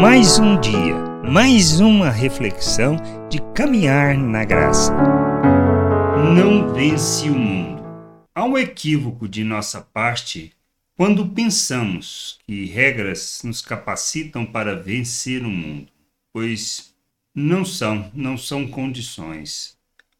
Mais um dia, mais uma reflexão de caminhar na graça. Não vence o mundo. Há um equívoco de nossa parte quando pensamos que regras nos capacitam para vencer o mundo, pois não são, não são condições.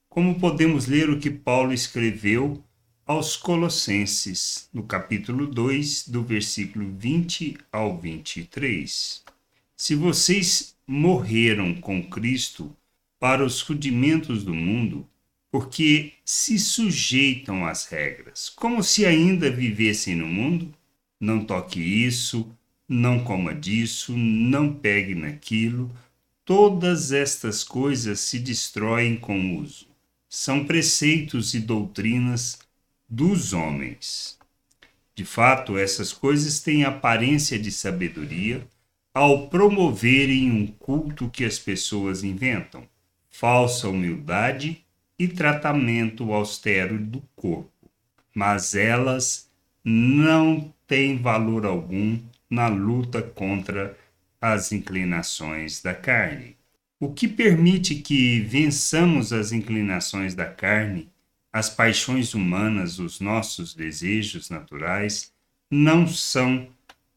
Como podemos ler o que Paulo escreveu aos Colossenses, no capítulo 2, do versículo 20 ao 23. Se vocês morreram com Cristo para os rudimentos do mundo, porque se sujeitam às regras, como se ainda vivessem no mundo, não toque isso, não coma disso, não pegue naquilo, todas estas coisas se destroem com o uso. São preceitos e doutrinas dos homens. De fato, essas coisas têm aparência de sabedoria ao promoverem um culto que as pessoas inventam, falsa humildade e tratamento austero do corpo. Mas elas não têm valor algum na luta contra as inclinações da carne. O que permite que vençamos as inclinações da carne as paixões humanas, os nossos desejos naturais, não são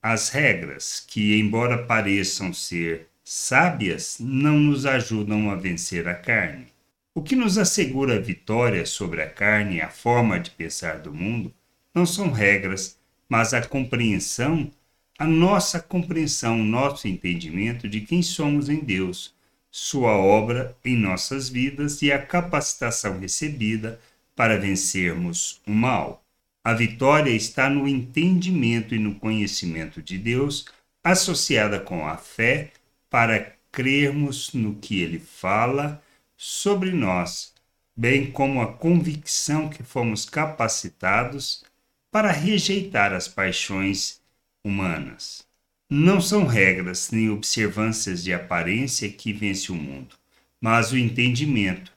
as regras que, embora pareçam ser sábias, não nos ajudam a vencer a carne. O que nos assegura a vitória sobre a carne e a forma de pensar do mundo não são regras, mas a compreensão, a nossa compreensão, nosso entendimento de quem somos em Deus, Sua obra em nossas vidas e a capacitação recebida para vencermos o mal. A vitória está no entendimento e no conhecimento de Deus, associada com a fé, para crermos no que ele fala sobre nós, bem como a convicção que fomos capacitados para rejeitar as paixões humanas. Não são regras nem observâncias de aparência que vence o mundo, mas o entendimento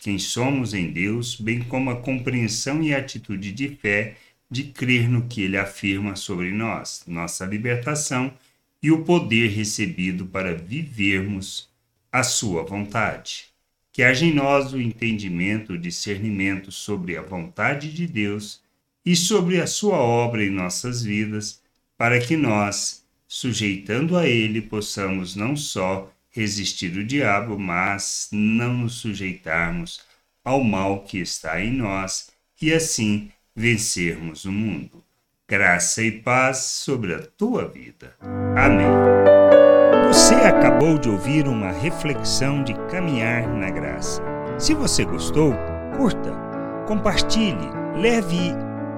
quem somos em Deus, bem como a compreensão e atitude de fé de crer no que ele afirma sobre nós, nossa libertação e o poder recebido para vivermos a sua vontade. Que haja em nós o entendimento, o discernimento sobre a vontade de Deus e sobre a sua obra em nossas vidas, para que nós, sujeitando a Ele, possamos não só resistir o diabo, mas não nos sujeitarmos ao mal que está em nós e assim vencermos o mundo. Graça e paz sobre a tua vida. Amém. Você acabou de ouvir uma reflexão de caminhar na graça. Se você gostou, curta, compartilhe, leve